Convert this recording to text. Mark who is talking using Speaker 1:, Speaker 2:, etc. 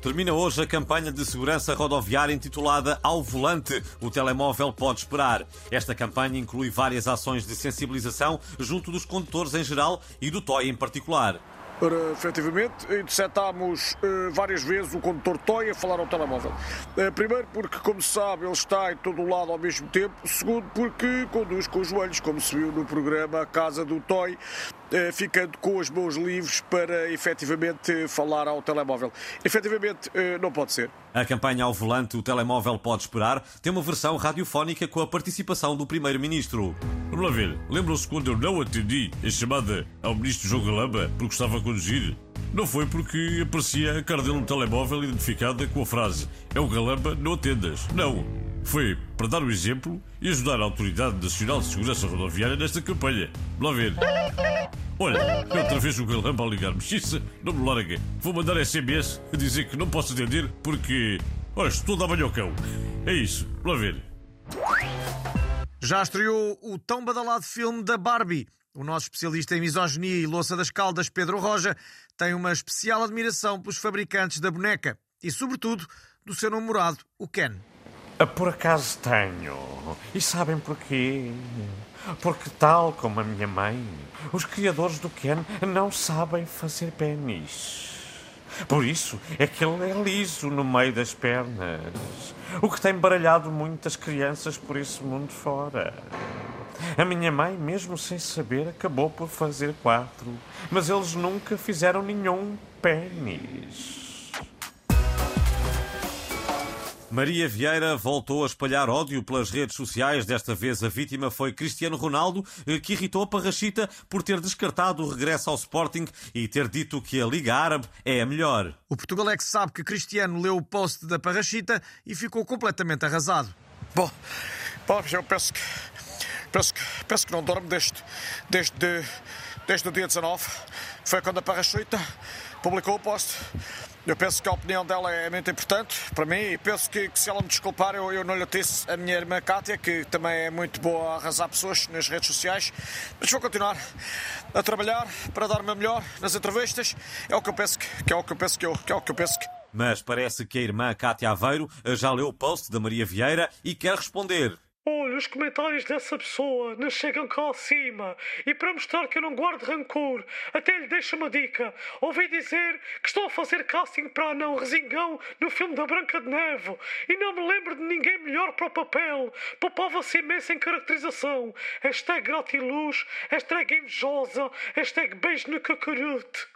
Speaker 1: Termina hoje a campanha de segurança rodoviária intitulada Ao Volante, o telemóvel pode esperar. Esta campanha inclui várias ações de sensibilização junto dos condutores em geral e do TOI em particular.
Speaker 2: Efetivamente, interceptámos uh, várias vezes o condutor Toy a falar ao telemóvel. Uh, primeiro, porque, como se sabe, ele está em todo o lado ao mesmo tempo. Segundo, porque conduz com os joelhos, como se viu no programa Casa do Toy, uh, ficando com as mãos livres para efetivamente falar ao telemóvel. Efetivamente, não pode ser.
Speaker 1: A campanha ao volante, o telemóvel pode esperar, tem uma versão radiofónica com a participação do Primeiro-Ministro.
Speaker 3: Vamos lá ver, lembram-se quando eu não atendi a chamada ao Ministro João Galamba porque estava a conduzir? Não foi porque aparecia a cara dele no telemóvel identificada com a frase É o Galamba, não atendas. Não. Foi para dar o exemplo e ajudar a Autoridade Nacional de Segurança Rodoviária nesta campanha. Vamos lá ver. Olha, outra vez o Galamba a ligar-me. Xissa, não me larga. Vou mandar SMS a dizer que não posso atender porque. Olha, estou a dar banho ao cão. É isso. Vamos lá ver.
Speaker 4: Já estreou o tão badalado filme da Barbie. O nosso especialista em misoginia e louça das caldas, Pedro Roja, tem uma especial admiração pelos fabricantes da boneca e, sobretudo, do seu namorado, o Ken.
Speaker 5: Ah, por acaso tenho. E sabem porquê? Porque, tal como a minha mãe, os criadores do Ken não sabem fazer pênis. Por isso é que ele é liso no meio das pernas. O que tem baralhado muitas crianças por esse mundo fora. A minha mãe, mesmo sem saber, acabou por fazer quatro. Mas eles nunca fizeram nenhum pênis.
Speaker 1: Maria Vieira voltou a espalhar ódio pelas redes sociais. Desta vez a vítima foi Cristiano Ronaldo, eh, que irritou a Parrachita por ter descartado o regresso ao Sporting e ter dito que a Liga Árabe é a melhor.
Speaker 4: O Portugalex sabe que Cristiano leu o post da Parrachita e ficou completamente arrasado.
Speaker 2: Bom, bom eu penso que, penso que, penso que não dorme desde, desde, desde o dia 19. Foi quando a Parrachita publicou o post. Eu penso que a opinião dela é muito importante para mim e penso que, que se ela me desculpar, eu, eu não lhe disse a minha irmã Kátia, que também é muito boa a arrasar pessoas nas redes sociais. Mas vou continuar a trabalhar para dar me melhor nas entrevistas. É o que eu penso que, que é o que eu penso que, eu, que é o que eu penso que.
Speaker 1: Mas parece que a irmã Cátia Aveiro já leu o post da Maria Vieira e quer responder.
Speaker 6: Os comentários dessa pessoa não chegam cá acima. E para mostrar que eu não guardo rancor, até lhe deixo uma dica. Ouvi dizer que estou a fazer casting para anão resingão no filme da Branca de Neve. E não me lembro de ninguém melhor para o papel. Poupava-se imenso em caracterização. Hashtag gratiluz, hashtag invejosa, hashtag beijo no cacarute.